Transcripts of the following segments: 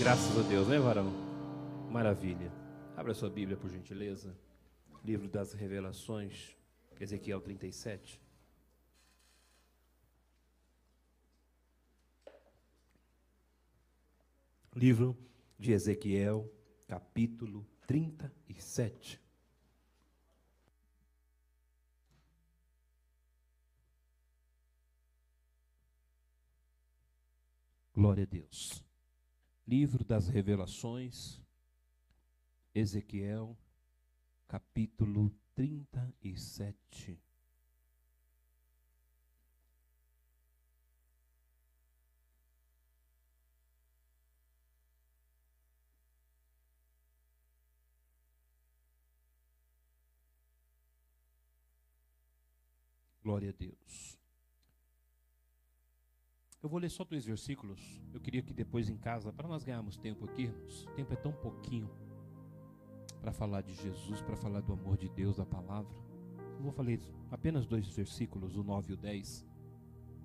Graças a Deus, né, varão? Maravilha. Abra sua Bíblia, por gentileza. Livro das Revelações, Ezequiel 37. Livro de Ezequiel, capítulo 37. Glória a Deus. Livro das Revelações, Ezequiel, capítulo 37. Glória a Deus. Eu vou ler só dois versículos. Eu queria que depois em casa, para nós ganharmos tempo aqui, irmãos, o tempo é tão pouquinho para falar de Jesus, para falar do amor de Deus, da palavra. Eu vou falar apenas dois versículos, o 9 e o 10.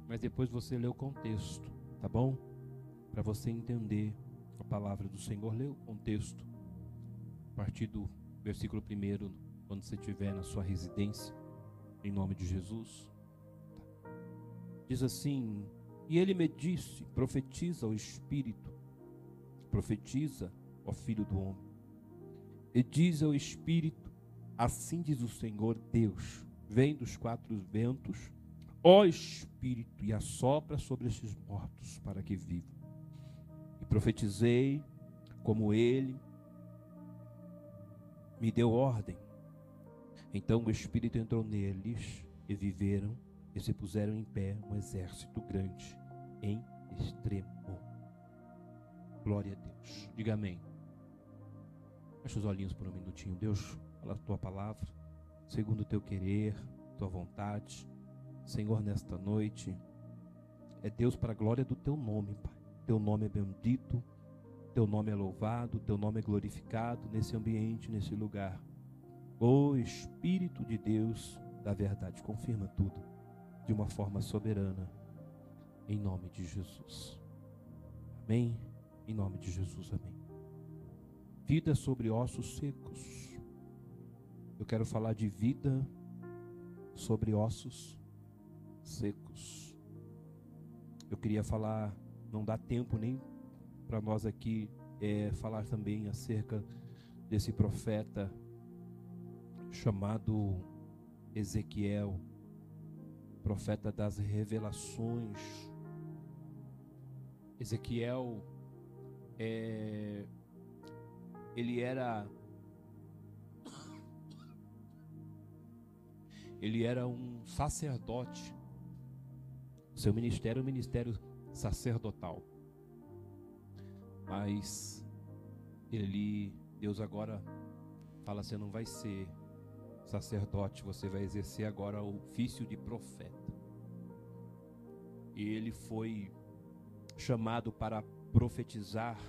Mas depois você lê o contexto, tá bom? Para você entender a palavra do Senhor, lê o contexto. A partir do versículo 1, quando você estiver na sua residência, em nome de Jesus. Diz assim: e ele me disse: profetiza o Espírito, profetiza, ó Filho do Homem. E diz ao Espírito: Assim diz o Senhor Deus: Vem dos quatro ventos, ó Espírito, e assopra sobre estes mortos para que vivam. E profetizei como ele me deu ordem. Então o Espírito entrou neles e viveram e se puseram em pé um exército grande em extremo. Glória a Deus. Diga amém. Feche os olhinhos por um minutinho. Deus, fala a tua palavra, segundo o teu querer, tua vontade. Senhor, nesta noite, é Deus para a glória do teu nome, Pai. Teu nome é bendito, teu nome é louvado, teu nome é glorificado nesse ambiente, nesse lugar. O Espírito de Deus da verdade confirma tudo de uma forma soberana, em nome de Jesus. Amém? Em nome de Jesus, amém. Vida sobre ossos secos. Eu quero falar de vida sobre ossos secos. Eu queria falar, não dá tempo nem para nós aqui é, falar também acerca desse profeta chamado Ezequiel profeta das revelações. Ezequiel, é, ele era ele era um sacerdote. Seu ministério é um ministério sacerdotal. Mas ele, Deus agora fala: você não vai ser sacerdote, você vai exercer agora o ofício de profeta. E ele foi chamado para profetizar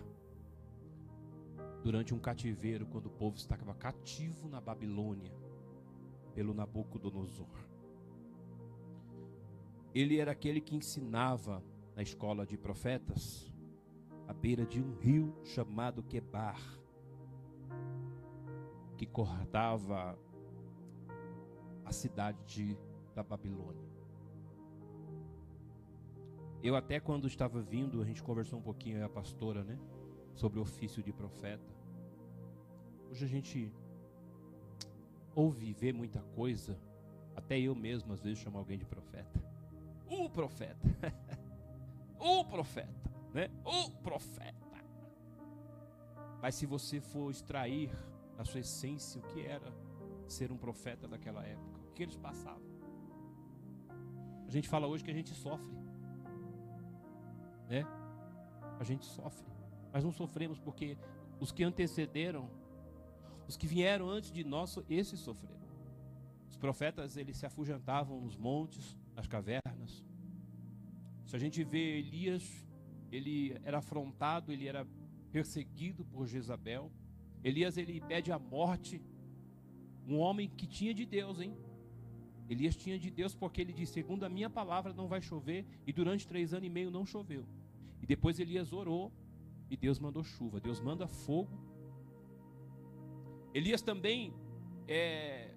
durante um cativeiro, quando o povo estava cativo na Babilônia, pelo Nabucodonosor. Ele era aquele que ensinava na escola de profetas, à beira de um rio chamado Quebar, que cortava a cidade de, da Babilônia. Eu até quando estava vindo, a gente conversou um pouquinho, a pastora, né? Sobre o ofício de profeta. Hoje a gente ouve vê muita coisa. Até eu mesmo às vezes chamo alguém de profeta. O profeta. o profeta, né? O profeta. Mas se você for extrair a sua essência o que era ser um profeta daquela época, que eles passavam. A gente fala hoje que a gente sofre, né? A gente sofre, mas não sofremos porque os que antecederam, os que vieram antes de nós, esses sofreram. Os profetas eles se afugendavam nos montes, nas cavernas. Se a gente vê Elias, ele era afrontado, ele era perseguido por Jezabel. Elias ele pede a morte, um homem que tinha de Deus, hein? Elias tinha de Deus porque ele disse: segundo a minha palavra não vai chover, e durante três anos e meio não choveu. E depois Elias orou e Deus mandou chuva. Deus manda fogo. Elias também é,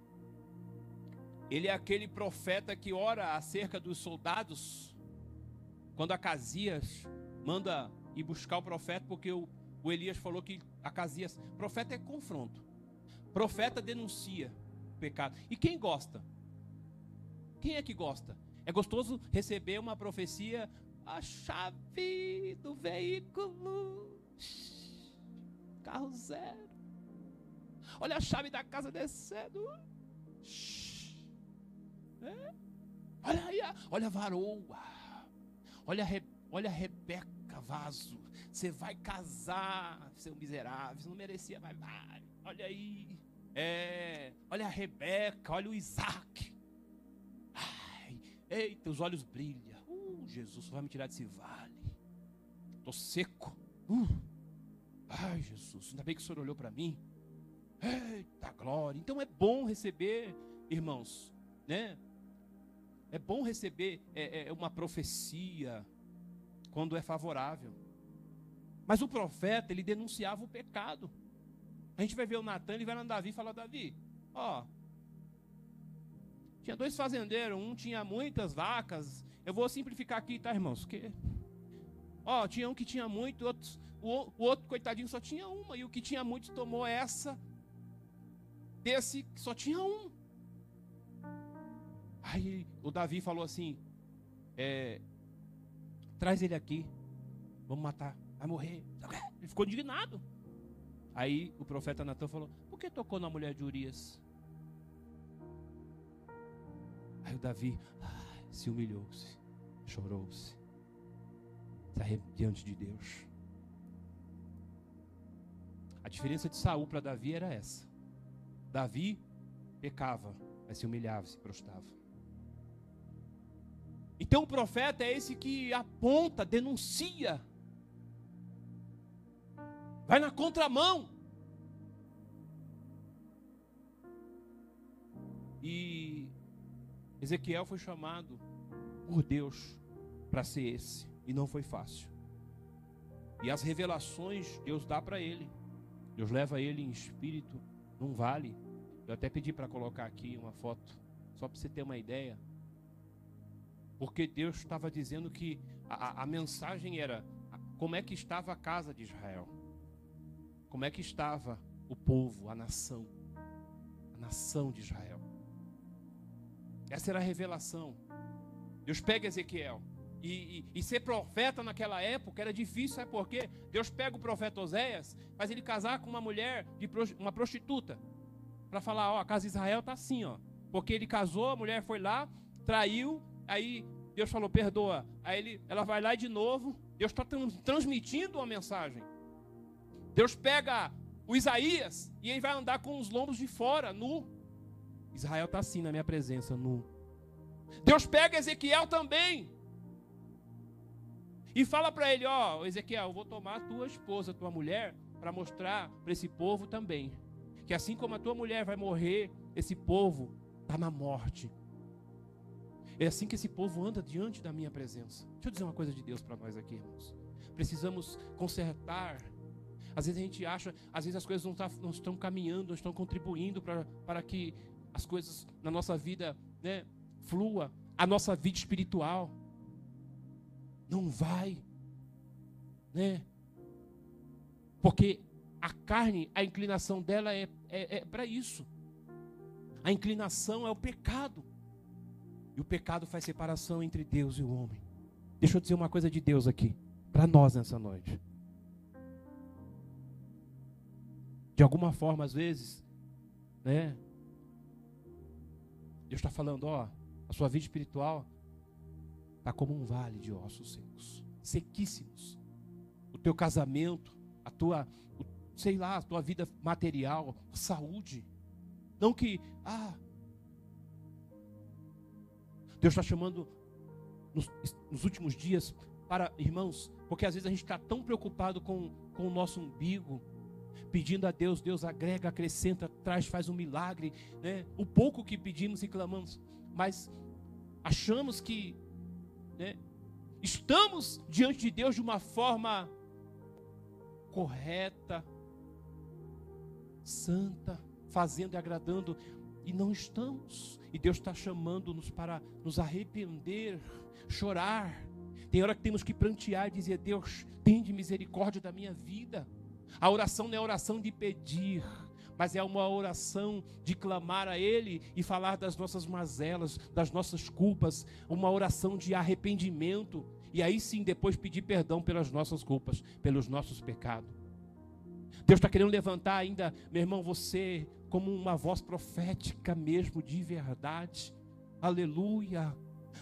ele é aquele profeta que ora acerca dos soldados. Quando Acasias manda ir buscar o profeta, porque o, o Elias falou que Acasias. Profeta é confronto. Profeta denuncia o pecado. E quem gosta? Quem é que gosta? É gostoso receber uma profecia, a chave do veículo, carro zero. Olha a chave da casa descendo. É? Olha aí, olha a varoa. Olha a, Re, olha a Rebeca Vaso. Você vai casar, seu miserável. Você não merecia, mas vai. Olha aí. É, olha a Rebeca, olha o Isaac. Eita, os olhos brilham. Uh, Jesus vai me tirar desse vale. Estou seco. Uh, ai, Jesus, ainda bem que o Senhor olhou para mim. Eita glória. Então é bom receber, irmãos, né? É bom receber é, é, uma profecia quando é favorável. Mas o profeta, ele denunciava o pecado. A gente vai ver o Natan, ele vai lá no Davi e fala: Davi, ó, tinha dois fazendeiros, um tinha muitas vacas. Eu vou simplificar aqui, tá, irmãos? Que, ó, tinha um que tinha muito, outros, o, o outro, coitadinho, só tinha uma, e o que tinha muito tomou essa desse que só tinha um. Aí o Davi falou assim: é, traz ele aqui, vamos matar, vai morrer. Ele ficou indignado. Aí o profeta Natan falou: por que tocou na mulher de Urias? Aí o Davi ah, se humilhou-se, chorou-se, diante de Deus. A diferença de Saul para Davi era essa. Davi pecava, mas se humilhava, se prostrava. Então o profeta é esse que aponta, denuncia, vai na contramão. E Ezequiel foi chamado por Deus para ser esse, e não foi fácil. E as revelações Deus dá para ele. Deus leva ele em espírito num vale. Eu até pedi para colocar aqui uma foto, só para você ter uma ideia. Porque Deus estava dizendo que a, a mensagem era como é que estava a casa de Israel, como é que estava o povo, a nação, a nação de Israel. Essa era a revelação. Deus pega Ezequiel. E, e, e, ser profeta naquela época era difícil, sabe por quê? Deus pega o profeta Oséias, faz ele casar com uma mulher, de uma prostituta, para falar: ó, a casa de Israel está assim, ó. Porque ele casou, a mulher foi lá, traiu, Aí Deus falou, perdoa. Aí ele, ela vai lá de novo. Deus está transmitindo uma mensagem. Deus pega o Isaías e ele vai andar com os lombos de fora, nu. Israel está assim na minha presença, nu. Deus pega Ezequiel também. E fala para ele: Ó, Ezequiel, eu vou tomar tua esposa, tua mulher, para mostrar para esse povo também. Que assim como a tua mulher vai morrer, esse povo está na morte. É assim que esse povo anda diante da minha presença. Deixa eu dizer uma coisa de Deus para nós aqui, irmãos. Precisamos consertar. Às vezes a gente acha, às vezes as coisas não, tá, não estão caminhando, não estão contribuindo para que as coisas na nossa vida né, flua, a nossa vida espiritual. Não vai, né? Porque a carne, a inclinação dela é, é, é para isso. A inclinação é o pecado. E o pecado faz separação entre Deus e o homem. Deixa eu dizer uma coisa de Deus aqui, para nós nessa noite. De alguma forma, às vezes, né? Deus está falando, ó, a sua vida espiritual está como um vale de ossos secos, sequíssimos. O teu casamento, a tua, o, sei lá, a tua vida material, saúde. Não que, ah, Deus está chamando nos, nos, últimos dias para, irmãos, porque às vezes a gente está tão preocupado com, com o nosso umbigo, pedindo a Deus, Deus agrega, acrescenta, traz, faz um milagre, né? O pouco que pedimos e clamamos, mas achamos que né, estamos diante de Deus de uma forma correta, santa, fazendo e agradando, e não estamos. E Deus está chamando-nos para nos arrepender, chorar. Tem hora que temos que prantear e dizer: Deus, tem de misericórdia da minha vida. A oração não é oração de pedir, mas é uma oração de clamar a Ele e falar das nossas mazelas, das nossas culpas, uma oração de arrependimento. E aí sim, depois pedir perdão pelas nossas culpas, pelos nossos pecados. Deus está querendo levantar ainda, meu irmão, você como uma voz profética mesmo, de verdade. Aleluia.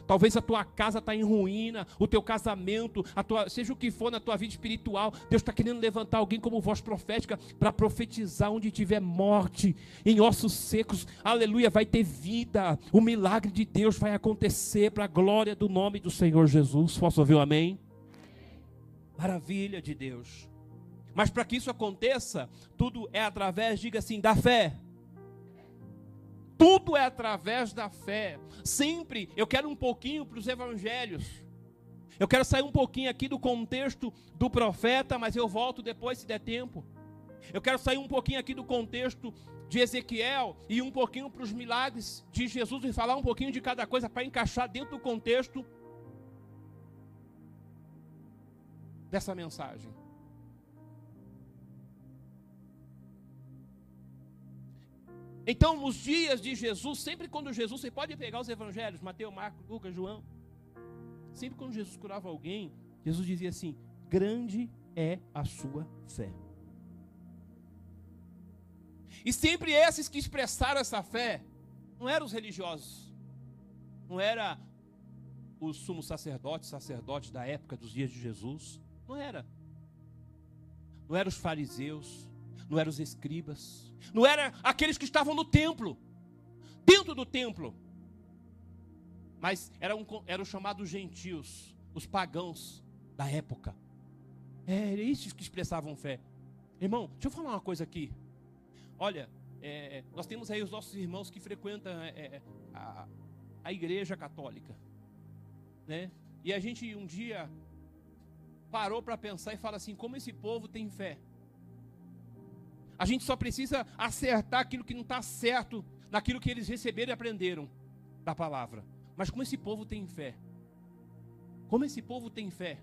Talvez a tua casa está em ruína, o teu casamento, a tua, seja o que for na tua vida espiritual. Deus está querendo levantar alguém como voz profética para profetizar onde tiver morte, em ossos secos. Aleluia, vai ter vida. O milagre de Deus vai acontecer para a glória do nome do Senhor Jesus. Posso ouvir um amém? Maravilha de Deus. Mas para que isso aconteça, tudo é através, diga assim, da fé. Tudo é através da fé. Sempre eu quero um pouquinho para os evangelhos. Eu quero sair um pouquinho aqui do contexto do profeta, mas eu volto depois se der tempo. Eu quero sair um pouquinho aqui do contexto de Ezequiel e um pouquinho para os milagres de Jesus e falar um pouquinho de cada coisa para encaixar dentro do contexto dessa mensagem. Então, nos dias de Jesus, sempre quando Jesus, você pode pegar os evangelhos, Mateus, Marcos, Lucas, João. Sempre quando Jesus curava alguém, Jesus dizia assim: Grande é a sua fé. E sempre esses que expressaram essa fé, não eram os religiosos, não era os sumos sacerdotes, sacerdotes da época dos dias de Jesus, não era. Não eram os fariseus, não eram os escribas, não eram aqueles que estavam no templo, dentro do templo, mas eram, eram chamados gentios, os pagãos da época. É, era esses que expressavam fé. Irmão, deixa eu falar uma coisa aqui. Olha, é, nós temos aí os nossos irmãos que frequentam é, é a, a igreja católica, né? E a gente um dia parou para pensar e fala assim: como esse povo tem fé? A gente só precisa acertar aquilo que não está certo naquilo que eles receberam e aprenderam da palavra. Mas como esse povo tem fé? Como esse povo tem fé?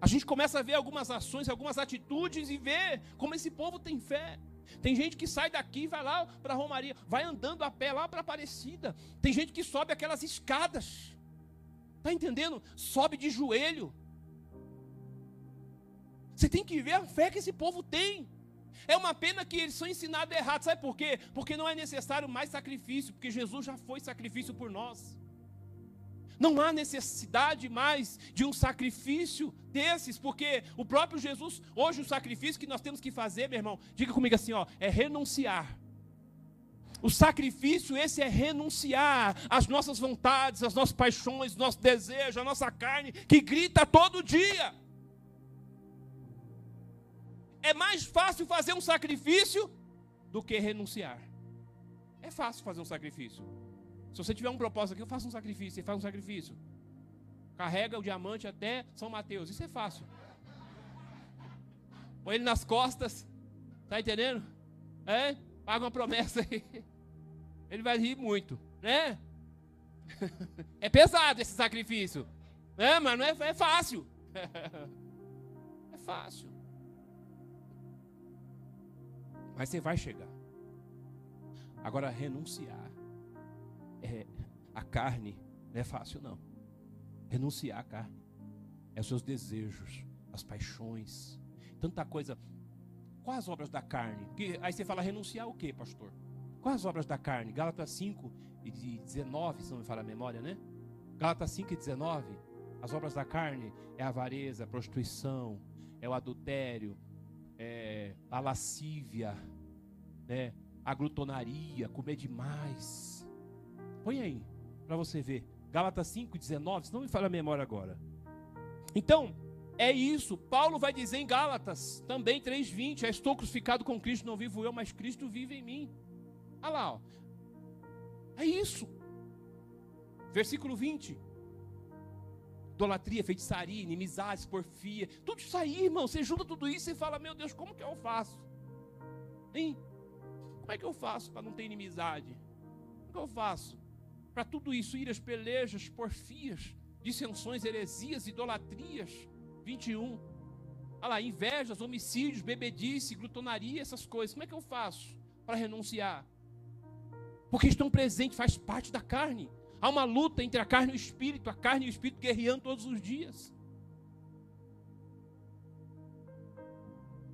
A gente começa a ver algumas ações, algumas atitudes e ver como esse povo tem fé. Tem gente que sai daqui e vai lá para a Romaria, vai andando a pé lá para Aparecida. Tem gente que sobe aquelas escadas. Está entendendo? Sobe de joelho. Você tem que ver a fé que esse povo tem. É uma pena que eles são ensinados errado. Sabe por quê? Porque não é necessário mais sacrifício, porque Jesus já foi sacrifício por nós. Não há necessidade mais de um sacrifício desses, porque o próprio Jesus, hoje o sacrifício que nós temos que fazer, meu irmão, diga comigo assim, ó, é renunciar. O sacrifício esse é renunciar às nossas vontades, às nossas paixões, nosso desejo, a nossa carne que grita todo dia. É mais fácil fazer um sacrifício do que renunciar. É fácil fazer um sacrifício. Se você tiver um propósito aqui, eu faço um sacrifício. Você faz um sacrifício. Carrega o diamante até São Mateus. Isso é fácil. Põe ele nas costas. Tá entendendo? É? Paga uma promessa aí. Ele vai rir muito, né? É pesado esse sacrifício. É, mas não é, é fácil. É fácil. Mas você vai chegar. Agora, renunciar é, a carne não é fácil, não. Renunciar a carne é os seus desejos, as paixões, tanta coisa. Quais as obras da carne? Que, aí você fala renunciar o que, pastor? Quais as obras da carne? Gálatas 5 e 19, se não me fala a memória, né? Gálatas 5 e 19. As obras da carne é a avareza, a prostituição, é o adultério, é, a lascívia, né, a glutonaria, comer demais. Põe aí, para você ver. Gálatas 5, 19, não me fala a memória agora. Então, é isso. Paulo vai dizer em Gálatas, também 3,20: Estou crucificado com Cristo, não vivo eu, mas Cristo vive em mim. Olha lá, ó. é isso. Versículo 20: idolatria, feitiçaria, inimizades, porfia, tudo isso aí, irmão. Você junta tudo isso e fala: Meu Deus, como que eu faço? Hein? Como é que eu faço para não ter inimizade? Como que eu faço? Para tudo isso, iras, pelejas, porfias, dissensões, heresias, idolatrias. 21. Olha lá, invejas, homicídios, bebedice, glutonaria, essas coisas. Como é que eu faço para renunciar? Porque estão presentes, faz parte da carne. Há uma luta entre a carne e o espírito, a carne e o espírito guerreando todos os dias.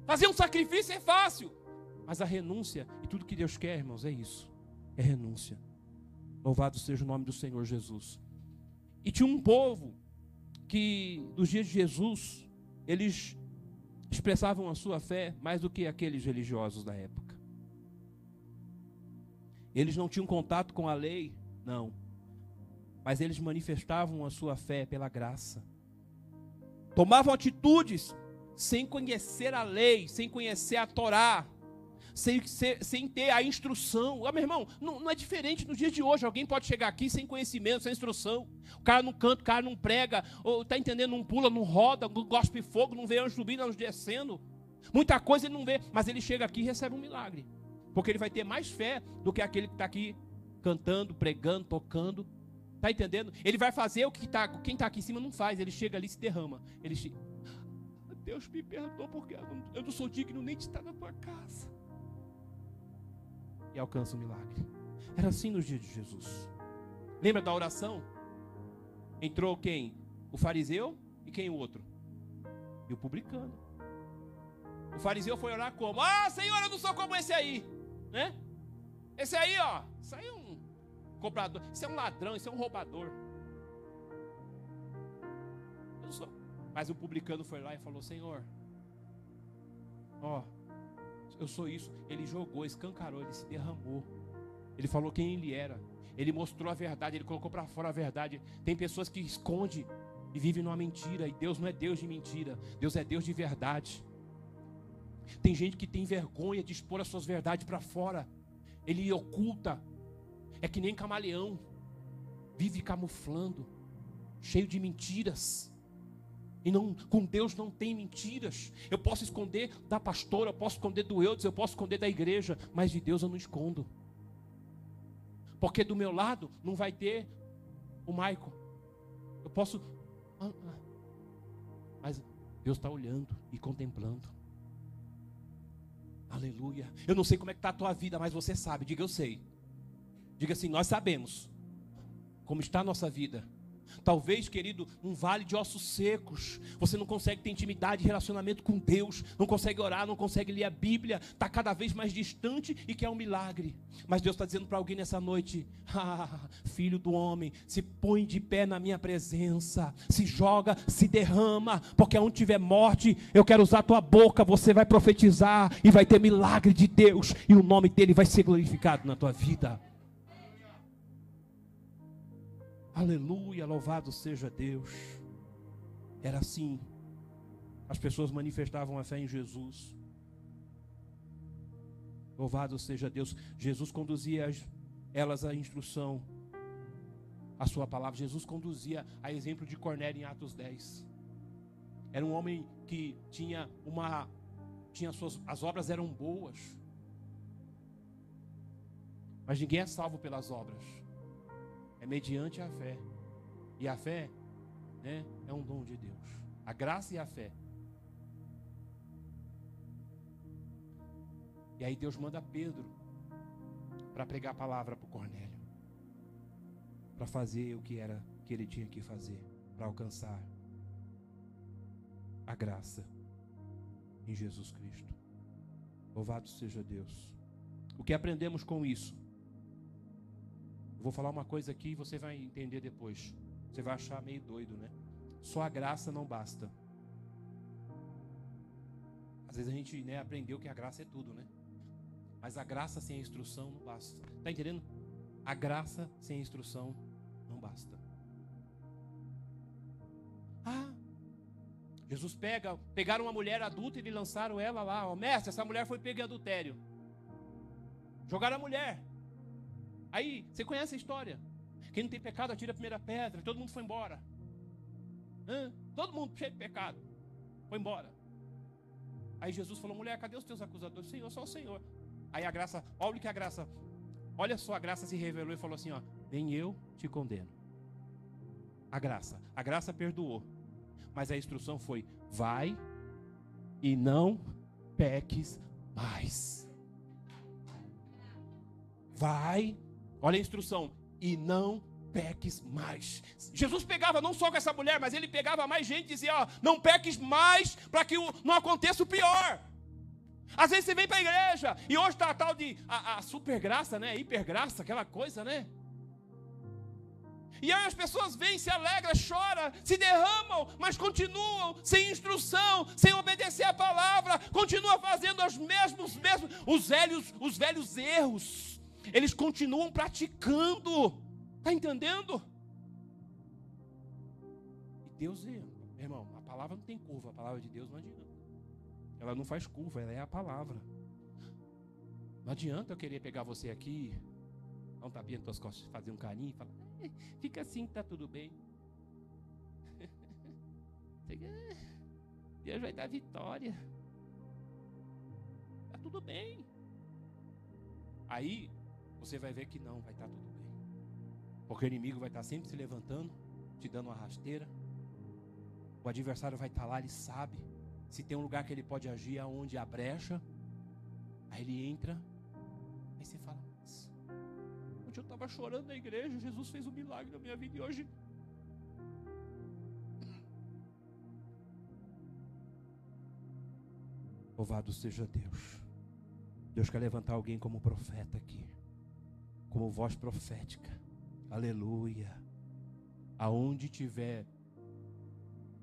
Fazer um sacrifício é fácil, mas a renúncia e tudo que Deus quer, irmãos, é isso: é renúncia. Louvado seja o nome do Senhor Jesus. E tinha um povo que, nos dias de Jesus, eles expressavam a sua fé mais do que aqueles religiosos da época. Eles não tinham contato com a lei, não. Mas eles manifestavam a sua fé pela graça. Tomavam atitudes sem conhecer a lei, sem conhecer a Torá, sem, sem, ter a instrução. Ah, meu irmão, não, não, é diferente nos dias de hoje. Alguém pode chegar aqui sem conhecimento, sem instrução. O cara não canta, o cara não prega, ou tá entendendo, não pula, não roda, não gospe fogo, não vê anjo subindo, anjo descendo. Muita coisa ele não vê, mas ele chega aqui e recebe um milagre. Porque ele vai ter mais fé do que aquele que está aqui cantando, pregando, tocando. Está entendendo? Ele vai fazer o que tá, quem está aqui em cima não faz. Ele chega ali e se derrama. Ele chega, Deus me perdoa porque eu não, eu não sou digno nem de estar na tua casa e alcança o milagre. Era assim nos dias de Jesus. Lembra da oração? Entrou quem? O fariseu e quem o outro? E o publicano. O fariseu foi orar como? Ah, Senhor, eu não sou como esse aí, né? Esse aí, ó, é um comprador, isso é um ladrão, isso é um roubador. Eu não sou. Mas o publicano foi lá e falou: Senhor, ó, eu sou isso. Ele jogou, escancarou, ele se derramou. Ele falou quem ele era. Ele mostrou a verdade, ele colocou para fora a verdade. Tem pessoas que escondem e vivem numa mentira, e Deus não é Deus de mentira, Deus é Deus de verdade. Tem gente que tem vergonha de expor as suas verdades para fora. Ele oculta. É que nem camaleão. Vive camuflando, cheio de mentiras. E não, com Deus não tem mentiras. Eu posso esconder da pastora, eu posso esconder do Eudes, eu posso esconder da igreja, mas de Deus eu não escondo. Porque do meu lado não vai ter o Maico. Eu posso. Ah, ah. Mas Deus está olhando e contemplando. Aleluia. Eu não sei como é que está a tua vida, mas você sabe. Diga eu sei. Diga assim, nós sabemos como está a nossa vida. Talvez, querido, um vale de ossos secos. Você não consegue ter intimidade, relacionamento com Deus, não consegue orar, não consegue ler a Bíblia, está cada vez mais distante e quer um milagre. Mas Deus está dizendo para alguém nessa noite: ah, filho do homem, se põe de pé na minha presença, se joga, se derrama, porque onde tiver morte, eu quero usar a tua boca, você vai profetizar e vai ter milagre de Deus, e o nome dele vai ser glorificado na tua vida. Aleluia, louvado seja Deus. Era assim. As pessoas manifestavam a fé em Jesus. Louvado seja Deus. Jesus conduzia elas à instrução, a sua palavra. Jesus conduzia a exemplo de Cornélio em Atos 10. Era um homem que tinha uma tinha suas as obras eram boas. Mas ninguém é salvo pelas obras é mediante a fé. E a fé né, é um dom de Deus. A graça e a fé. E aí Deus manda Pedro para pregar a palavra para Cornélio. Para fazer o que era que ele tinha que fazer. Para alcançar a graça em Jesus Cristo. Louvado seja Deus. O que aprendemos com isso? Vou falar uma coisa aqui e você vai entender depois. Você vai achar meio doido, né? Só a graça não basta. Às vezes a gente né, aprendeu que a graça é tudo, né? Mas a graça sem a instrução não basta. Tá entendendo? A graça sem a instrução não basta. Ah, Jesus pega, pegaram uma mulher adulta e lançaram ela lá. Ó, mestre, essa mulher foi pega em adultério. Jogaram a mulher. Aí, você conhece a história? Quem não tem pecado atira a primeira pedra, todo mundo foi embora. Hã? Todo mundo cheio de pecado. Foi embora. Aí Jesus falou: mulher, cadê os teus acusadores? Senhor, só o Senhor. Aí a graça, olha que a graça, olha só, a graça se revelou e falou assim: ó, nem eu te condeno. A graça, a graça perdoou. Mas a instrução foi: vai e não peques mais. Vai, olha a instrução, e não peques mais. Jesus pegava não só com essa mulher, mas ele pegava mais gente e dizia: ó, não peques mais para que não aconteça o pior. Às vezes você vem para a igreja e hoje está a tal de a, a super graça, né? Hiper graça, aquela coisa, né? E aí as pessoas vêm, se alegram, choram, se derramam, mas continuam sem instrução, sem obedecer a palavra, continuam fazendo os mesmos, mesmos, os velhos, os velhos erros. Eles continuam praticando. Está entendendo? E Deus, irmão, a palavra não tem curva, a palavra de Deus não adianta. Ela não faz curva, ela é a palavra. Não adianta eu querer pegar você aqui, dar um tapinha nas tuas costas, fazer um carinho e falar, eh, fica assim que tá tudo bem. Deus vai dar vitória. Tá tudo bem. Aí você vai ver que não vai estar tá tudo bem. Porque o inimigo vai estar sempre se levantando, te dando uma rasteira. O adversário vai estar lá, ele sabe. Se tem um lugar que ele pode agir, aonde a brecha. Aí ele entra. Aí você fala: Onde eu estava chorando na igreja, Jesus fez um milagre na minha vida e hoje. Louvado seja Deus. Deus quer levantar alguém como profeta aqui, como voz profética. Aleluia. Aonde tiver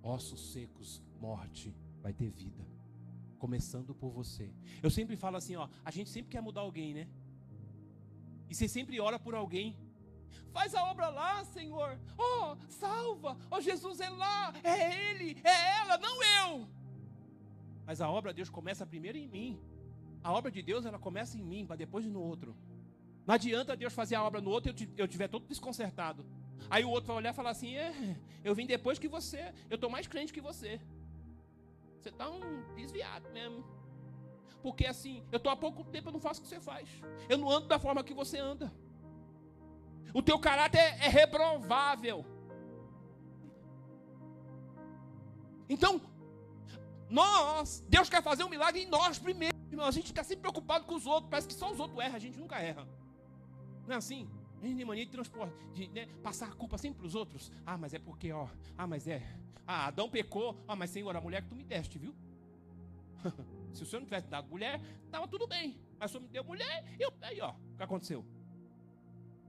ossos secos, morte, vai ter vida. Começando por você. Eu sempre falo assim, ó, a gente sempre quer mudar alguém, né? E você sempre ora por alguém. Faz a obra lá, Senhor. Oh, salva. Oh, Jesus é lá, é ele, é ela, não eu. Mas a obra de Deus começa primeiro em mim. A obra de Deus ela começa em mim, para depois no outro. Não adianta Deus fazer a obra no outro e eu tiver todo desconcertado. Aí o outro vai olhar e falar assim: é, eu vim depois que você, eu estou mais crente que você. Você está um desviado mesmo. Porque assim, eu estou há pouco tempo, eu não faço o que você faz. Eu não ando da forma que você anda. O teu caráter é, é reprovável. Então, nós, Deus quer fazer um milagre em nós primeiro. A gente fica sempre preocupado com os outros. Parece que só os outros erram, a gente nunca erra. Não é assim? A gente tem mania de transporte, de né, passar a culpa sempre para os outros. Ah, mas é porque, ó. Ah, mas é. Ah, Adão pecou. Ah, mas Senhor, a mulher que tu me deste, viu? Se o Senhor não tivesse dado mulher, estava tudo bem. Mas o Senhor me deu mulher, eu, aí, ó, o que aconteceu?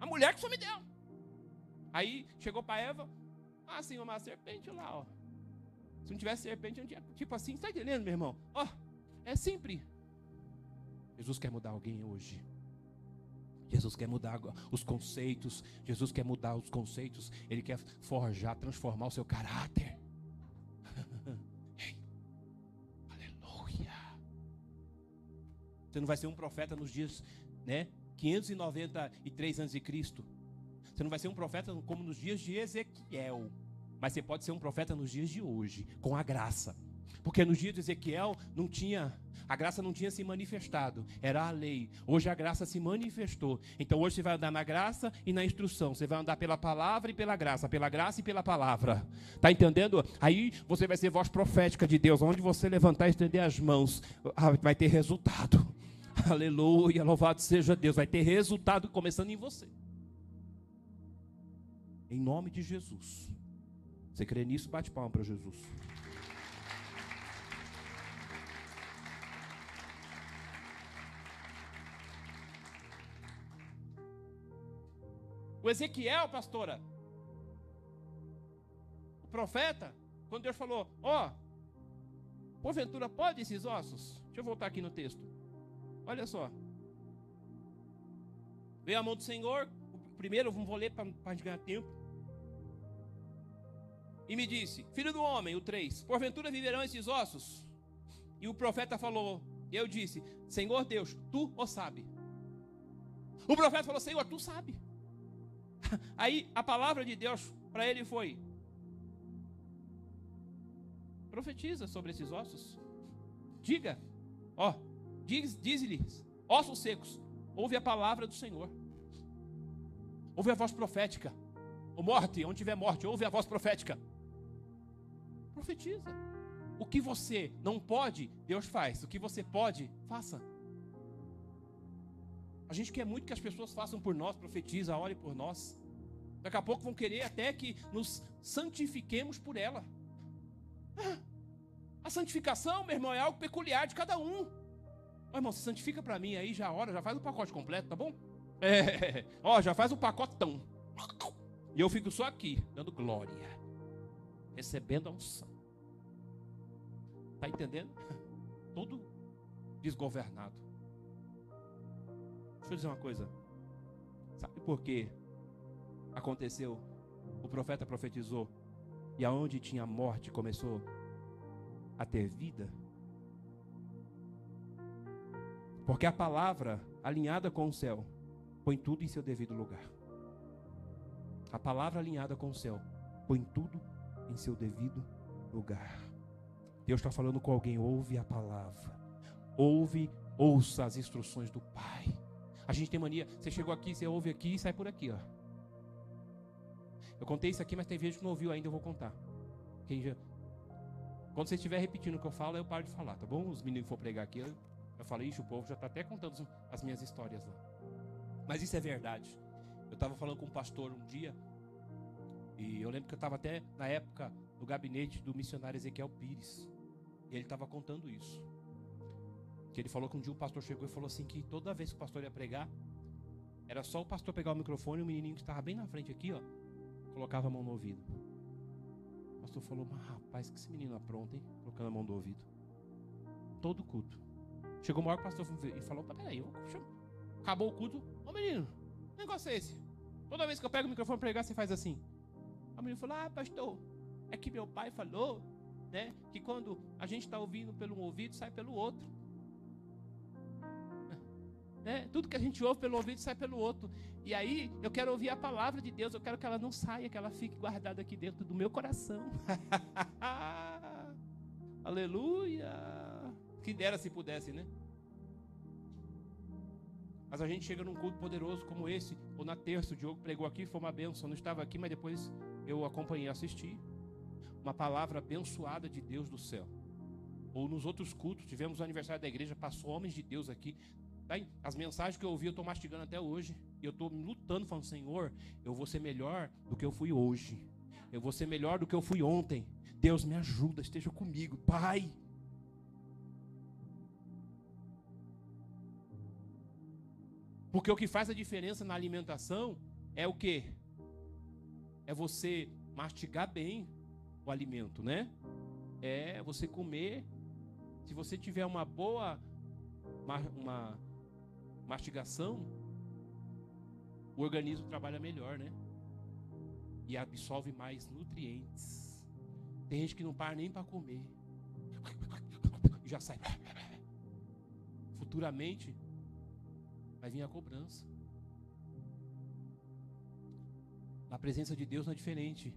A mulher que o Senhor me deu. Aí chegou para Eva. Ah, Senhor, uma serpente lá, ó. Se não tivesse serpente, não tinha. Tipo assim, está entendendo, meu irmão? Ó, é simples. Jesus quer mudar alguém hoje. Jesus quer mudar os conceitos. Jesus quer mudar os conceitos. Ele quer forjar, transformar o seu caráter. Aleluia. Você não vai ser um profeta nos dias, né? 593 anos de Cristo. Você não vai ser um profeta como nos dias de Ezequiel. Mas você pode ser um profeta nos dias de hoje, com a graça. Porque nos dias de Ezequiel não tinha a graça não tinha se manifestado, era a lei. Hoje a graça se manifestou. Então hoje você vai andar na graça e na instrução. Você vai andar pela palavra e pela graça, pela graça e pela palavra. Tá entendendo? Aí você vai ser voz profética de Deus, onde você levantar e estender as mãos, ah, vai ter resultado. Aleluia, louvado seja Deus, vai ter resultado começando em você. Em nome de Jesus. Você crê nisso? Bate palma para Jesus. O Ezequiel, pastora, o profeta, quando Deus falou: Ó, oh, porventura pode esses ossos? Deixa eu voltar aqui no texto. Olha só. Veio a mão do Senhor. Primeiro, vou ler para ganhar tempo. E me disse: Filho do homem, o 3, porventura viverão esses ossos? E o profeta falou: Eu disse: Senhor Deus, tu o sabe. O profeta falou: Senhor, tu sabe. Aí a palavra de Deus para ele foi: Profetiza sobre esses ossos. Diga, ó, diz, diz-lhes, ossos secos, ouve a palavra do Senhor. Ouve a voz profética. O morte, onde tiver morte, ouve a voz profética. Profetiza. O que você não pode, Deus faz. O que você pode, faça. A gente quer muito que as pessoas façam por nós, profetiza, ore por nós. Daqui a pouco vão querer até que nos santifiquemos por ela. Ah, a santificação, meu irmão, é algo peculiar de cada um. Ô, irmão, se santifica para mim aí, já ora, já faz o pacote completo, tá bom? É, ó, já faz o pacotão. E eu fico só aqui, dando glória, recebendo a unção. Tá entendendo? Todo desgovernado. Deixa eu dizer uma coisa. Sabe por que aconteceu? O profeta profetizou e aonde tinha morte começou a ter vida? Porque a palavra alinhada com o céu põe tudo em seu devido lugar. A palavra alinhada com o céu põe tudo em seu devido lugar. Deus está falando com alguém, ouve a palavra. Ouve, ouça as instruções do Pai. A gente tem mania, você chegou aqui, você ouve aqui e sai por aqui, ó. Eu contei isso aqui, mas tem gente que não ouviu ainda, eu vou contar. Quem já... Quando você estiver repetindo o que eu falo, eu paro de falar, tá bom? Os meninos que for pregar aqui, eu, eu falei, ixi, o povo já está até contando as minhas histórias lá. Mas isso é verdade. Eu estava falando com um pastor um dia, e eu lembro que eu estava até na época no gabinete do missionário Ezequiel Pires. E ele estava contando isso. Ele falou que um dia um pastor chegou e falou assim que toda vez que o pastor ia pregar, era só o pastor pegar o microfone e o menininho que estava bem na frente aqui, ó, colocava a mão no ouvido. O pastor falou, mas rapaz, que esse menino apronta, hein? Colocando a mão no ouvido. Todo culto. Chegou o pastor e falou, peraí, acabou o culto. Ô menino, que negócio é esse? Toda vez que eu pego o microfone para pregar, você faz assim. O menino falou, ah, pastor, é que meu pai falou, né? Que quando a gente está ouvindo pelo um ouvido, sai pelo outro. Né? Tudo que a gente ouve pelo ouvido sai pelo outro. E aí eu quero ouvir a palavra de Deus, eu quero que ela não saia, que ela fique guardada aqui dentro do meu coração. Aleluia! Que dera se pudesse, né? Mas a gente chega num culto poderoso como esse, ou na terça, o Diogo pregou aqui, foi uma benção. Não estava aqui, mas depois eu acompanhei, assisti. Uma palavra abençoada de Deus do céu. Ou nos outros cultos, tivemos o aniversário da igreja, passou homens de Deus aqui, as mensagens que eu ouvi, eu estou mastigando até hoje. E eu estou lutando, falando, Senhor, eu vou ser melhor do que eu fui hoje. Eu vou ser melhor do que eu fui ontem. Deus me ajuda, esteja comigo, Pai. Porque o que faz a diferença na alimentação é o que? É você mastigar bem o alimento, né? É você comer. Se você tiver uma boa uma, mastigação, o organismo trabalha melhor, né? E absorve mais nutrientes. Tem gente que não para nem para comer. Já sai. Futuramente vai vir a cobrança. Na presença de Deus não é diferente.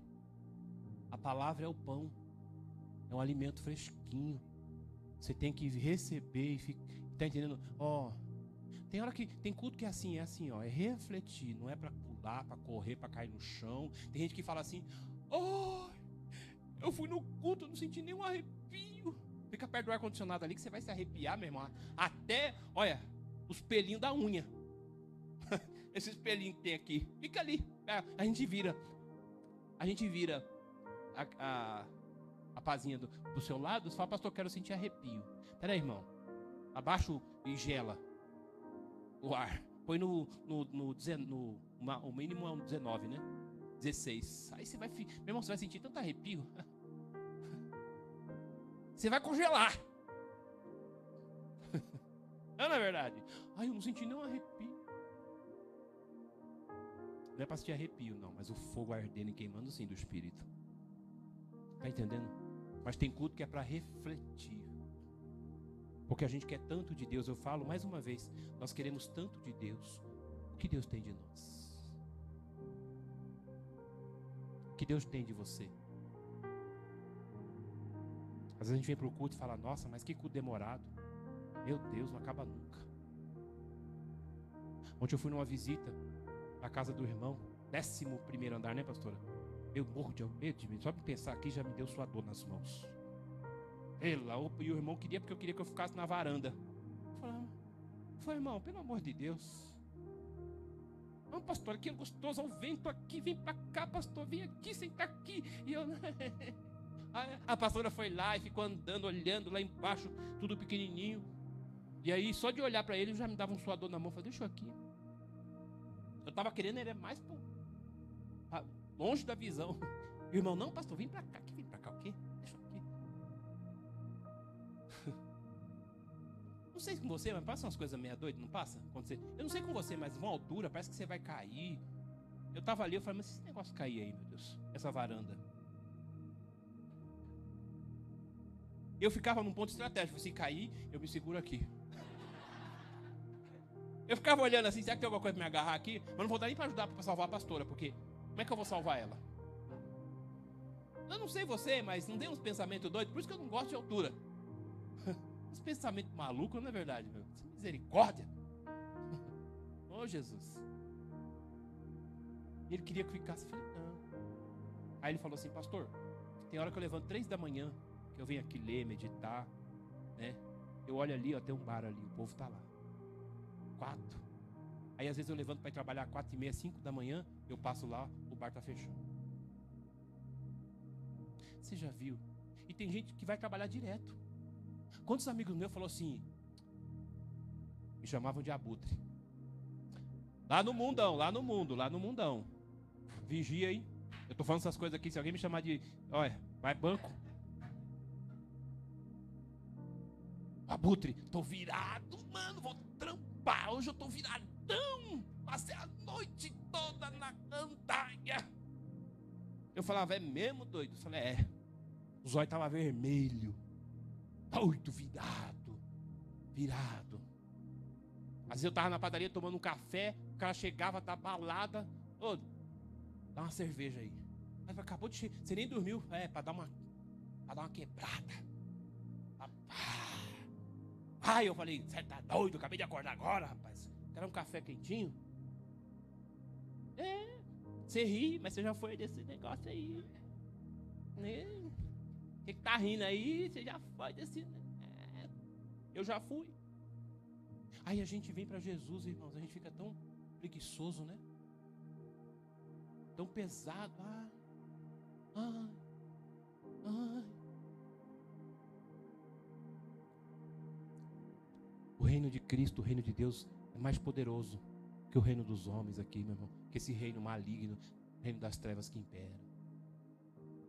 A palavra é o pão. É um alimento fresquinho. Você tem que receber e ficar. Tá entendendo? Ó, oh, tem hora que tem culto que é assim, é assim, ó, é refletir, não é para pular, para correr, para cair no chão. Tem gente que fala assim: "Oh, eu fui no culto, não senti nenhum arrepio". Fica perto do ar condicionado ali que você vai se arrepiar, meu irmão. Até, olha, os pelinhos da unha. Esses pelinhos que tem aqui. Fica ali. É, a gente vira. A gente vira a, a, a pazinha do, do seu lado, você fala, pastor, quero sentir arrepio. Pera aí, irmão. Abaixo e gela o ar. Põe no, no, no, no uma, o mínimo é um 19, né? 16. Aí você vai, meu irmão, você vai sentir tanto arrepio. Você vai congelar. Não é verdade? Ai, eu não senti nenhum arrepio. Não é para sentir arrepio, não, mas o fogo ardendo e queimando sim do espírito. Tá entendendo? Mas tem culto que é para refletir. Porque a gente quer tanto de Deus, eu falo mais uma vez, nós queremos tanto de Deus. O que Deus tem de nós? O que Deus tem de você? Às vezes a gente vem para o culto e fala, nossa, mas que culto demorado. Meu Deus, não acaba nunca. Ontem eu fui numa visita à casa do irmão, décimo primeiro andar, né, pastora? Eu morro de medo de mim. Só de pensar aqui já me deu sua dor nas mãos. Ela, e o irmão queria porque eu queria que eu ficasse na varanda. Eu falei, irmão, pelo amor de Deus. Não, pastor, aqui é gostoso, o vento aqui, vem pra cá, pastor, vem aqui, senta aqui. E eu. A pastora foi lá e ficou andando, olhando lá embaixo, tudo pequenininho. E aí, só de olhar para ele, já me dava um suador na mão. Falei, deixa eu aqui. Eu estava querendo ele mais pro, longe da visão. E o irmão, não, pastor, vem para cá. Sei com você, mas passa umas coisas meia doidas, não passa? Quando você, eu não sei com você, mas uma altura, parece que você vai cair. Eu estava ali, eu falei, mas esse negócio cair aí, meu Deus, essa varanda. Eu ficava num ponto estratégico, se cair, eu me seguro aqui. Eu ficava olhando assim, será que tem alguma coisa para me agarrar aqui? Mas não vou dar nem para ajudar para salvar a pastora, porque como é que eu vou salvar ela? Eu não sei você, mas não tem uns pensamentos doidos, por isso que eu não gosto de altura. Uns pensamentos malucos, não é verdade, meu? Misericórdia. Oh, Jesus. Ele queria que eu ficasse. Não. Aí ele falou assim, pastor, tem hora que eu levanto três da manhã, que eu venho aqui ler, meditar, né? Eu olho ali, ó, tem um bar ali, o povo está lá quatro. Aí às vezes eu levanto para trabalhar quatro e meia, cinco da manhã, eu passo lá, o bar está fechando. Você já viu? E tem gente que vai trabalhar direto. Quantos amigos meus falou assim? Me chamavam de abutre. Lá no mundão, lá no mundo, lá no mundão. Vigia aí. Eu tô falando essas coisas aqui. Se alguém me chamar de. Olha, vai banco. Abutre, tô virado, mano. Vou Pá, hoje eu tô viradão. Passei a noite toda na cantaia. Eu falava, é mesmo doido? Eu falei, é. O zóio tava vermelho. Doido, virado. Virado. Às vezes eu tava na padaria tomando um café, o cara chegava da balada. Ô, dá uma cerveja aí. Mas acabou de. Você nem dormiu. É, para dar uma. Pra dar uma quebrada. Ah, Ai, eu falei, você tá doido? Acabei de acordar agora, rapaz. Quer um café quentinho? É, você ri, mas você já foi desse negócio aí. É. que, que tá rindo aí? Você já foi. É, eu já fui. Aí a gente vem para Jesus, irmãos, a gente fica tão preguiçoso, né? Tão pesado. Ah, ai, ai. O reino de Cristo, o reino de Deus é mais poderoso que o reino dos homens aqui, meu irmão. Que esse reino maligno, reino das trevas que impera.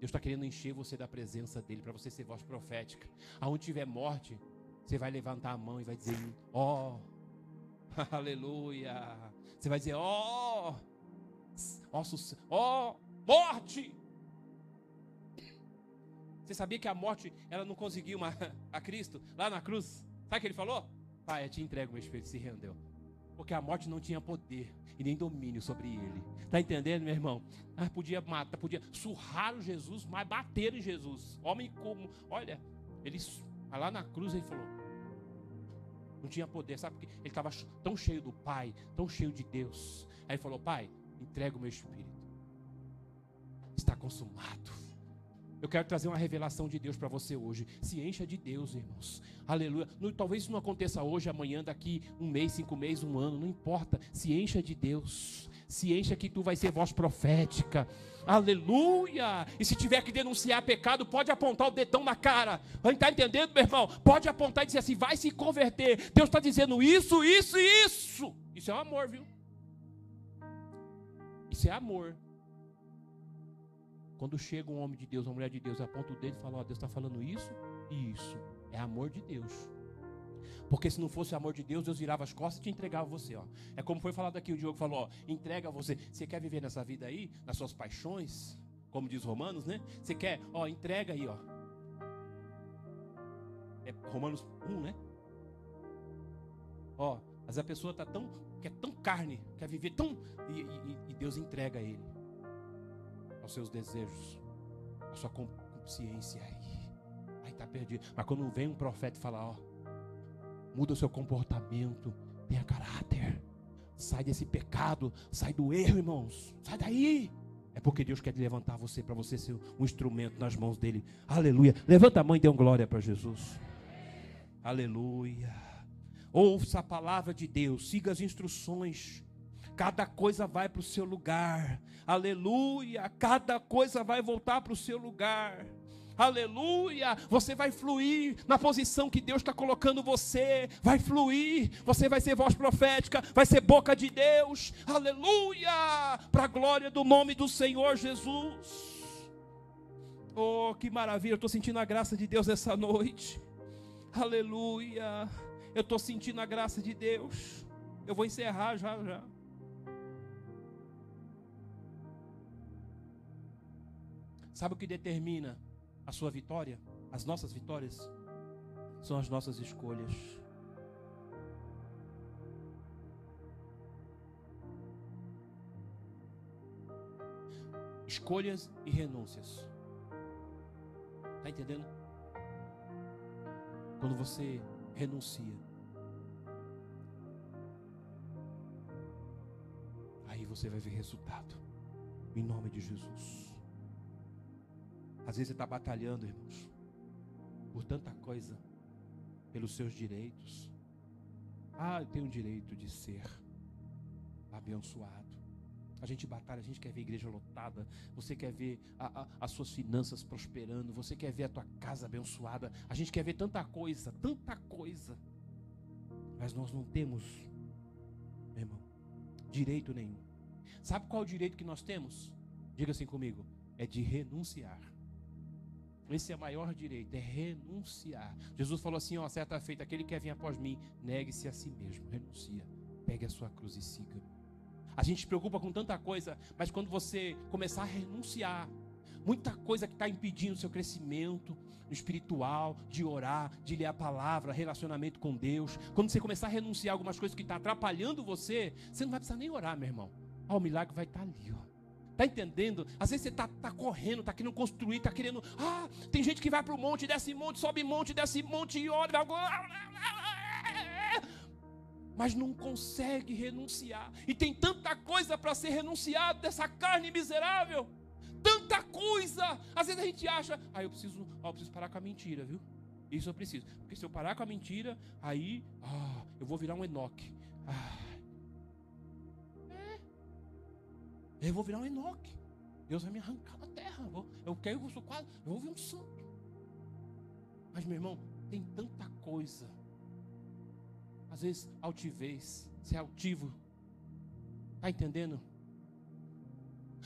Deus está querendo encher você da presença dele para você ser voz profética. Aonde tiver morte, você vai levantar a mão e vai dizer: Ó, oh, aleluia. Você vai dizer: Ó, oh, ó, oh, morte. Você sabia que a morte ela não conseguiu uma, a Cristo lá na cruz? Sabe o que ele falou? Pai, eu te entrego meu espírito, se rendeu. Porque a morte não tinha poder e nem domínio sobre ele. Tá entendendo, meu irmão? Ah, podia matar, podia surrar o Jesus, mas bater em Jesus. Homem como, olha, ele lá na cruz ele falou, não tinha poder, sabe porque ele estava tão cheio do Pai, tão cheio de Deus. Aí ele falou: Pai, entrega o meu espírito. Está consumado. Eu quero trazer uma revelação de Deus para você hoje. Se encha de Deus, irmãos. Aleluia. Talvez isso não aconteça hoje, amanhã, daqui um mês, cinco meses, um ano. Não importa. Se encha de Deus. Se encha que tu vai ser voz profética. Aleluia! E se tiver que denunciar pecado, pode apontar o dedão na cara. Está entendendo, meu irmão? Pode apontar e dizer assim: vai se converter. Deus está dizendo isso, isso e isso. Isso é amor, viu? Isso é amor. Quando chega um homem de Deus, uma mulher de Deus, aponta o dedo e fala: Ó, oh, Deus está falando isso e isso. É amor de Deus. Porque se não fosse amor de Deus, Deus virava as costas e te entregava você. Ó. É como foi falado aqui, o Diogo falou: ó, entrega você. Você quer viver nessa vida aí, nas suas paixões, como diz Romanos, né? Você quer, ó, entrega aí, ó. É Romanos 1, né? Ó, mas a pessoa tá tão, quer tão carne, quer viver tão. E, e, e Deus entrega a ele aos seus desejos, a sua consciência. Aí está perdido. Mas quando vem um profeta e fala, ó, muda o seu comportamento, tenha caráter, sai desse pecado, sai do erro, irmãos, sai daí. É porque Deus quer levantar você para você ser um instrumento nas mãos dele. Aleluia. Levanta a mão e dê uma glória para Jesus. Aleluia. Ouça a palavra de Deus, siga as instruções. Cada coisa vai para o seu lugar. Aleluia. Cada coisa vai voltar para o seu lugar. Aleluia! Você vai fluir na posição que Deus está colocando você. Vai fluir. Você vai ser voz profética, vai ser boca de Deus. Aleluia! Para a glória do nome do Senhor Jesus. Oh, que maravilha! Eu estou sentindo a graça de Deus essa noite. Aleluia! Eu estou sentindo a graça de Deus. Eu vou encerrar já já. Sabe o que determina a sua vitória, as nossas vitórias, são as nossas escolhas. Escolhas e renúncias. Está entendendo? Quando você renuncia, aí você vai ver resultado. Em nome de Jesus. Às vezes você está batalhando, irmãos, por tanta coisa, pelos seus direitos. Ah, eu tenho o direito de ser abençoado. A gente batalha, a gente quer ver a igreja lotada, você quer ver a, a, as suas finanças prosperando, você quer ver a tua casa abençoada, a gente quer ver tanta coisa, tanta coisa. Mas nós não temos, meu irmão, direito nenhum. Sabe qual é o direito que nós temos? Diga assim comigo: é de renunciar. Esse é o maior direito, é renunciar. Jesus falou assim: ó, certa feita, aquele que quer vir após mim, negue-se a si mesmo, renuncia, pegue a sua cruz e siga. A gente se preocupa com tanta coisa, mas quando você começar a renunciar, muita coisa que está impedindo o seu crescimento espiritual, de orar, de ler a palavra, relacionamento com Deus. Quando você começar a renunciar algumas coisas que estão tá atrapalhando você, você não vai precisar nem orar, meu irmão. Ah, o milagre vai estar tá ali, ó. Está entendendo? Às vezes você está tá correndo, está querendo construir, está querendo. Ah, tem gente que vai para o monte, desce monte, sobe monte, desce monte e olha. Mas não consegue renunciar. E tem tanta coisa para ser renunciado dessa carne miserável. Tanta coisa. Às vezes a gente acha, ah, eu preciso, ah, eu preciso parar com a mentira, viu? Isso eu preciso. Porque se eu parar com a mentira, aí ah, eu vou virar um Enoque. Ah, Eu vou virar um Enoque. Deus vai me arrancar da terra. Eu quero, eu sou quase, eu vou ver um santo. Mas, meu irmão, tem tanta coisa. Às vezes, altivez, ser altivo. Está entendendo?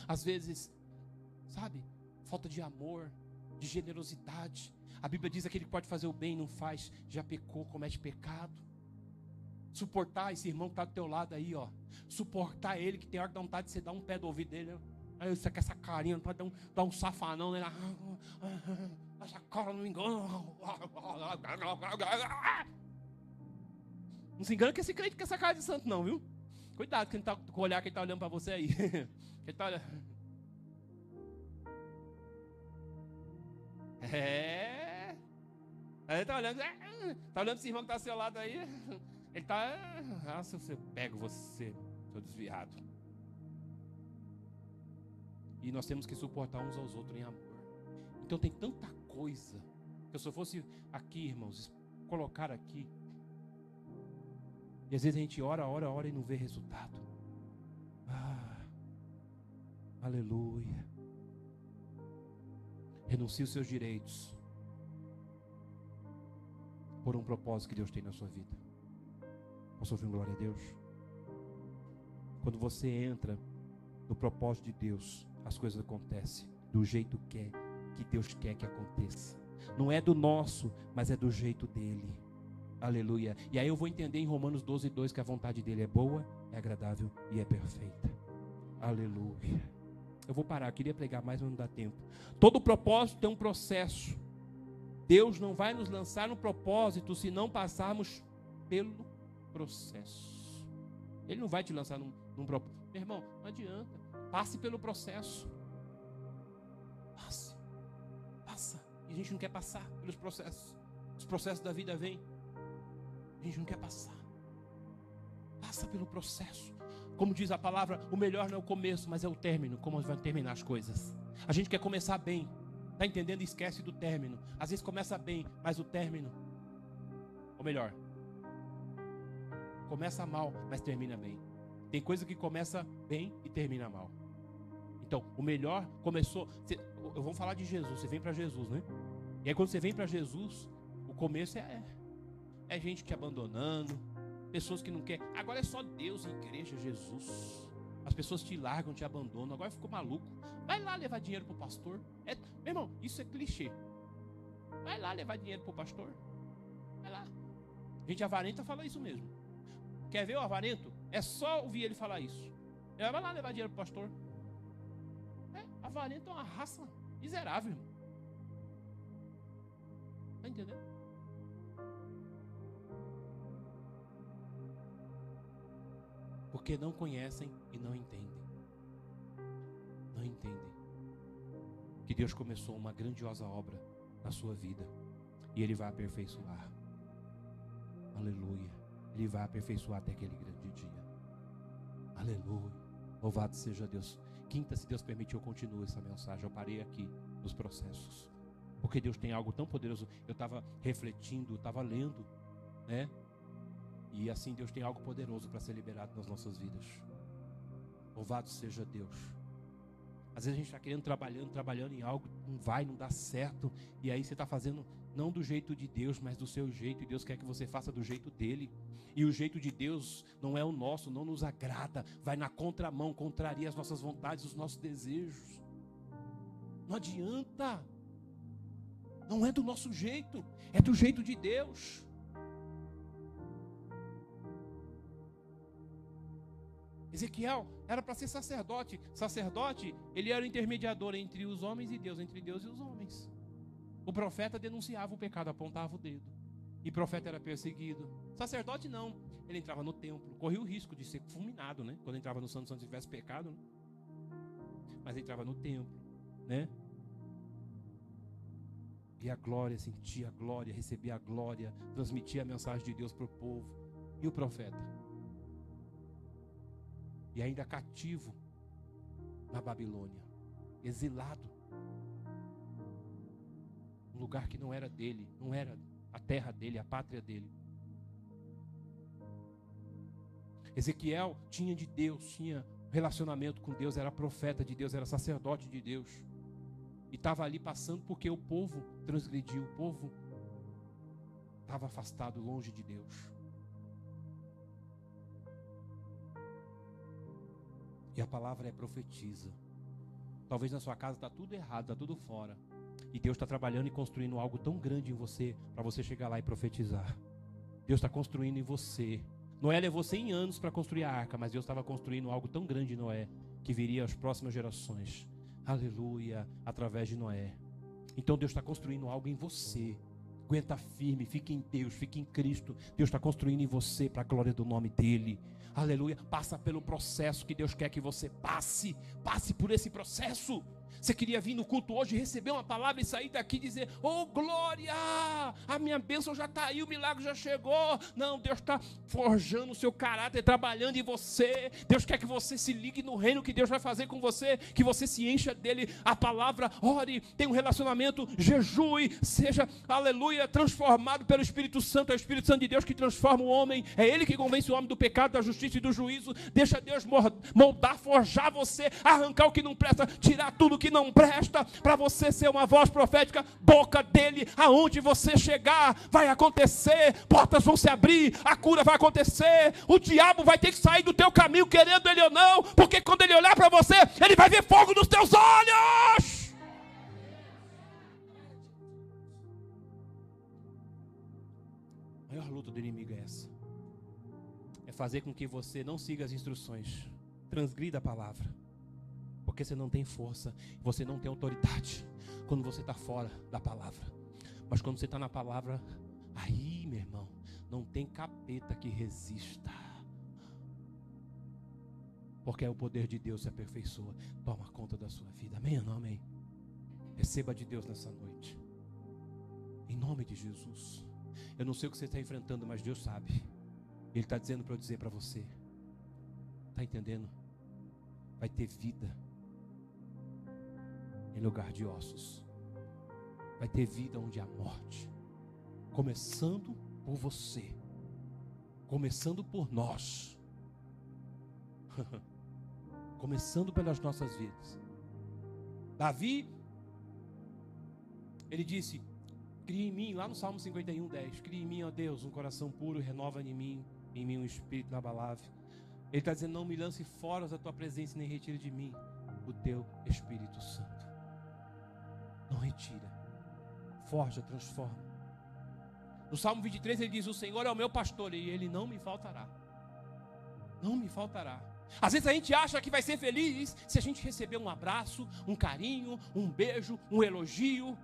Às vezes, sabe, falta de amor, de generosidade. A Bíblia diz que aquele que pode fazer o bem não faz, já pecou, comete pecado. Suportar esse irmão que está do teu lado aí, ó. Suportar ele, que tem hora que dá vontade de você dar um pé do ouvido dele. Né? Aí você quer essa carinha, pode dar um, dar um safanão nele. Essa cara não me engana. Não se engana que esse crente quer essa cara de santo, não, viu? Cuidado que ele tá, com o olhar que ele está olhando para você aí. ele está olhando. É. Ele está olhando. Está olhando esse irmão que está ao seu lado aí. Ele está. Ah, se você pego você, seu desviado. E nós temos que suportar uns aos outros em amor. Então tem tanta coisa. Que se eu fosse aqui, irmãos, colocar aqui. E às vezes a gente ora, ora, ora e não vê resultado. Ah, aleluia. Renuncie os seus direitos por um propósito que Deus tem na sua vida. Posso ouvir um glória a Deus? Quando você entra no propósito de Deus, as coisas acontecem do jeito que é, que Deus quer que aconteça. Não é do nosso, mas é do jeito dele. Aleluia. E aí eu vou entender em Romanos 12, 2 que a vontade dele é boa, é agradável e é perfeita. Aleluia. Eu vou parar, eu queria pregar mais, mas não dá tempo. Todo propósito tem um processo. Deus não vai nos lançar no propósito se não passarmos pelo processo. Ele não vai te lançar num, num propósito. Meu irmão, não adianta. Passe pelo processo. Passe. Passa. E a gente não quer passar pelos processos. Os processos da vida vêm. A gente não quer passar. Passa pelo processo. Como diz a palavra, o melhor não é o começo, mas é o término, como vai terminar as coisas. A gente quer começar bem. Tá entendendo? Esquece do término. Às vezes começa bem, mas o término. Ou melhor, começa mal, mas termina bem. Tem coisa que começa bem e termina mal. Então, o melhor começou. eu vou falar de Jesus. Você vem para Jesus, né? E aí, quando você vem para Jesus, o começo é, é gente te abandonando, pessoas que não querem. Agora é só Deus, igreja, Jesus. As pessoas te largam, te abandonam. Agora ficou maluco. Vai lá levar dinheiro pro pastor. É, meu irmão, isso é clichê. Vai lá levar dinheiro pro pastor. Vai lá. Gente avarenta fala isso mesmo. Quer ver o avarento? É só ouvir ele falar isso. Ele vai lá levar dinheiro pro pastor. É, avarento é uma raça miserável, irmão. Tá entendendo? Porque não conhecem e não entendem. Não entendem. Que Deus começou uma grandiosa obra na sua vida. E Ele vai aperfeiçoar. Aleluia. Ele vai aperfeiçoar até aquele grande dia. Aleluia. Louvado seja Deus. Quinta, se Deus permitir, eu continuo essa mensagem. Eu parei aqui nos processos. Porque Deus tem algo tão poderoso. Eu estava refletindo, estava lendo, né? E assim Deus tem algo poderoso para ser liberado nas nossas vidas. Louvado seja Deus. Às vezes a gente está querendo trabalhando, trabalhando em algo, não vai, não dá certo. E aí você está fazendo não do jeito de Deus, mas do seu jeito. E Deus quer que você faça do jeito dele. E o jeito de Deus não é o nosso, não nos agrada. Vai na contramão, contraria as nossas vontades, os nossos desejos. Não adianta. Não é do nosso jeito, é do jeito de Deus. Ezequiel era para ser sacerdote. Sacerdote, ele era o intermediador entre os homens e Deus, entre Deus e os homens. O profeta denunciava o pecado, apontava o dedo. E o profeta era perseguido. Sacerdote não. Ele entrava no templo, corria o risco de ser fulminado, né? Quando entrava no Santo Santo se tivesse pecado, né? Mas entrava no templo, né? E a glória, sentia a glória, recebia a glória, transmitia a mensagem de Deus para o povo. E o profeta? E ainda cativo na Babilônia, exilado. Um lugar que não era dele, não era a terra dele, a pátria dele. Ezequiel tinha de Deus, tinha relacionamento com Deus, era profeta de Deus, era sacerdote de Deus. E estava ali passando porque o povo transgrediu, o povo estava afastado, longe de Deus. E a palavra é profetiza. Talvez na sua casa está tudo errado, está tudo fora. E Deus está trabalhando e construindo algo tão grande em você para você chegar lá e profetizar. Deus está construindo em você. Noé levou 100 anos para construir a arca, mas Deus estava construindo algo tão grande em Noé que viria às próximas gerações. Aleluia, através de Noé. Então Deus está construindo algo em você. Aguenta firme, fique em Deus, fique em Cristo. Deus está construindo em você para a glória do nome dEle. Aleluia. Passa pelo processo que Deus quer que você passe. Passe por esse processo. Você queria vir no culto hoje, receber uma palavra e sair daqui e dizer: Oh, glória! A minha bênção já está aí, o milagre já chegou. Não, Deus está forjando o seu caráter, trabalhando em você. Deus quer que você se ligue no reino que Deus vai fazer com você, que você se encha dele. A palavra, ore, tenha um relacionamento, jejue, seja, aleluia, transformado pelo Espírito Santo. É o Espírito Santo de Deus que transforma o homem. É Ele que convence o homem do pecado, da justiça e do juízo. Deixa Deus moldar, forjar você, arrancar o que não presta, tirar tudo que não não presta, para você ser uma voz profética, boca dele, aonde você chegar, vai acontecer, portas vão se abrir, a cura vai acontecer, o diabo vai ter que sair do teu caminho, querendo ele ou não, porque quando ele olhar para você, ele vai ver fogo nos teus olhos. A maior luta do inimigo é essa. É fazer com que você não siga as instruções, transgrida a palavra porque você não tem força, você não tem autoridade quando você está fora da palavra. Mas quando você está na palavra, aí, meu irmão, não tem capeta que resista. Porque é o poder de Deus se aperfeiçoa. Toma conta da sua vida. Amém ou não amém? Receba de Deus nessa noite. Em nome de Jesus. Eu não sei o que você está enfrentando, mas Deus sabe. Ele está dizendo para eu dizer para você. Está entendendo? Vai ter vida em lugar de ossos. Vai ter vida onde há morte. Começando por você. Começando por nós. Começando pelas nossas vidas. Davi, ele disse: Cria em mim, lá no Salmo 51, 10. Cria em mim, ó Deus, um coração puro, renova em mim, em mim um espírito inabalável. Ele está dizendo: Não me lance fora da tua presença, nem retire de mim o teu Espírito Santo. Não retira, forja, transforma. No Salmo 23 ele diz: O Senhor é o meu pastor e ele não me faltará. Não me faltará. Às vezes a gente acha que vai ser feliz se a gente receber um abraço, um carinho, um beijo, um elogio.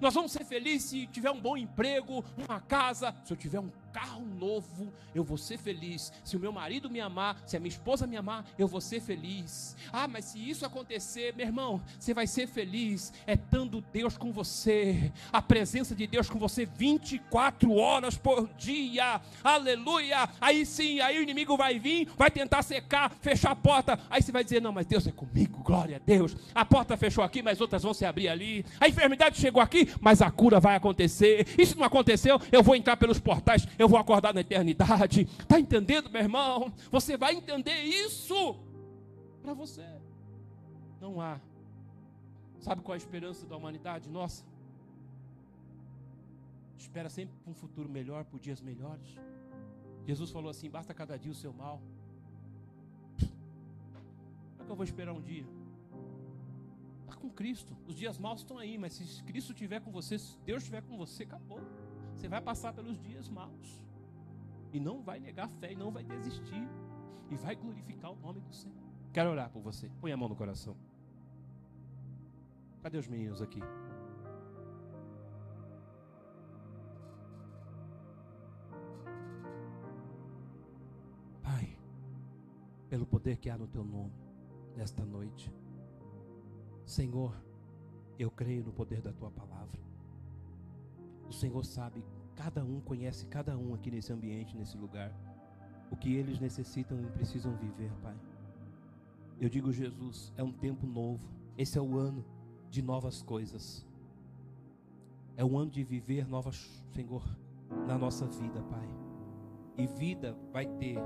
Nós vamos ser felizes se tiver um bom emprego, uma casa, se eu tiver um carro novo, eu vou ser feliz. Se o meu marido me amar, se a minha esposa me amar, eu vou ser feliz. Ah, mas se isso acontecer, meu irmão, você vai ser feliz. É tendo Deus com você, a presença de Deus com você 24 horas por dia. Aleluia! Aí sim, aí o inimigo vai vir, vai tentar secar, fechar a porta. Aí você vai dizer: Não, mas Deus é comigo, glória a Deus. A porta fechou aqui, mas outras vão se abrir ali. A enfermidade chegou aqui, mas a cura vai acontecer. Se não aconteceu, eu vou entrar pelos portais, eu vou acordar na eternidade. Está entendendo, meu irmão? Você vai entender isso para você. Não há. Sabe qual é a esperança da humanidade? Nossa. Espera sempre por um futuro melhor, por dias melhores. Jesus falou assim: basta cada dia o seu mal. Como é que eu vou esperar um dia? Está com Cristo. Os dias maus estão aí, mas se Cristo estiver com você, se Deus estiver com você, acabou. Você vai passar pelos dias maus. E não vai negar fé, e não vai desistir. E vai glorificar o nome do Senhor. Quero orar por você. Põe a mão no coração. Cadê os meninos aqui? Pai, pelo poder que há no teu nome, nesta noite, Senhor, eu creio no poder da tua palavra. O Senhor sabe, cada um conhece cada um aqui nesse ambiente, nesse lugar, o que eles necessitam e precisam viver, Pai. Eu digo, Jesus, é um tempo novo. Esse é o ano de novas coisas. É um ano de viver novas, Senhor, na nossa vida, Pai. E vida vai ter.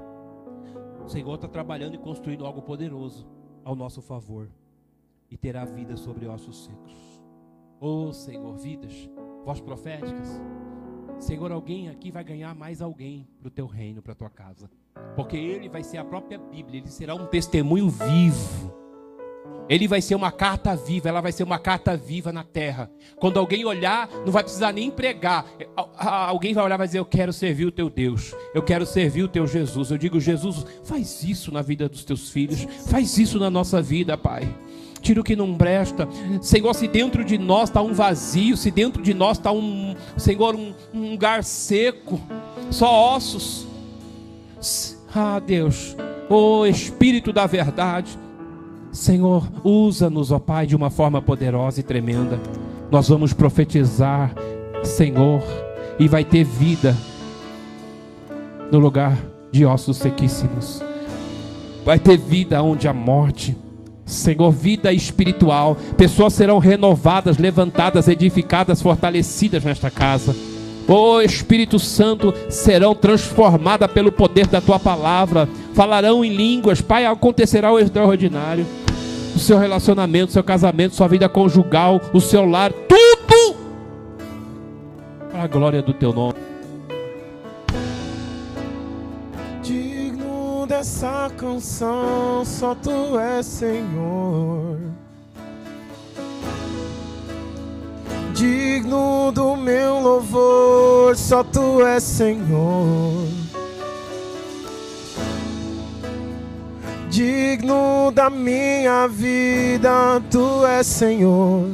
O Senhor está trabalhando e construindo algo poderoso ao nosso favor. E terá vida sobre ossos secos. Oh, Senhor, vidas voz proféticas. Senhor, alguém aqui vai ganhar mais alguém para o teu reino, para a tua casa. Porque ele vai ser a própria Bíblia, ele será um testemunho vivo. Ele vai ser uma carta viva, ela vai ser uma carta viva na terra. Quando alguém olhar, não vai precisar nem pregar. Alguém vai olhar e vai dizer: Eu quero servir o teu Deus, eu quero servir o teu Jesus. Eu digo: Jesus, faz isso na vida dos teus filhos, faz isso na nossa vida, Pai tira o que não presta. Senhor, se dentro de nós está um vazio, se dentro de nós está um, Senhor, um, um lugar seco, só ossos. Ah, Deus, oh Espírito da verdade, Senhor, usa-nos, ó Pai, de uma forma poderosa e tremenda. Nós vamos profetizar, Senhor, e vai ter vida no lugar de ossos sequíssimos. Vai ter vida onde a morte Senhor, vida espiritual. Pessoas serão renovadas, levantadas, edificadas, fortalecidas nesta casa. Oh Espírito Santo, serão transformadas pelo poder da tua palavra. Falarão em línguas. Pai, acontecerá o extraordinário. O seu relacionamento, o seu casamento, sua vida conjugal, o seu lar, tudo para a glória do teu nome. Essa canção, só tu és Senhor. Digno do meu louvor, só tu és Senhor. Digno da minha vida, tu és Senhor.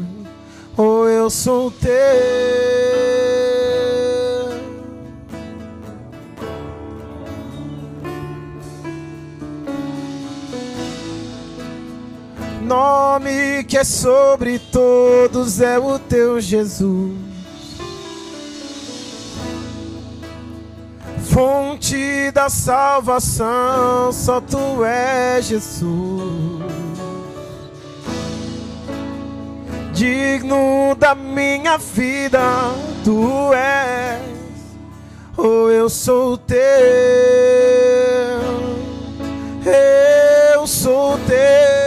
Oh, eu sou teu. Nome que é sobre todos é o teu Jesus. fonte da salvação, só tu és Jesus. Digno da minha vida, tu és, ou eu sou teu, eu sou teu.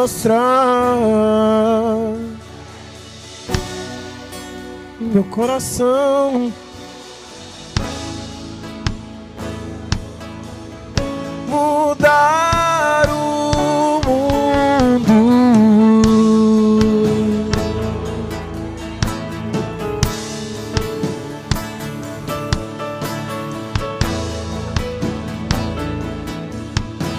mostrar meu coração. Mudar.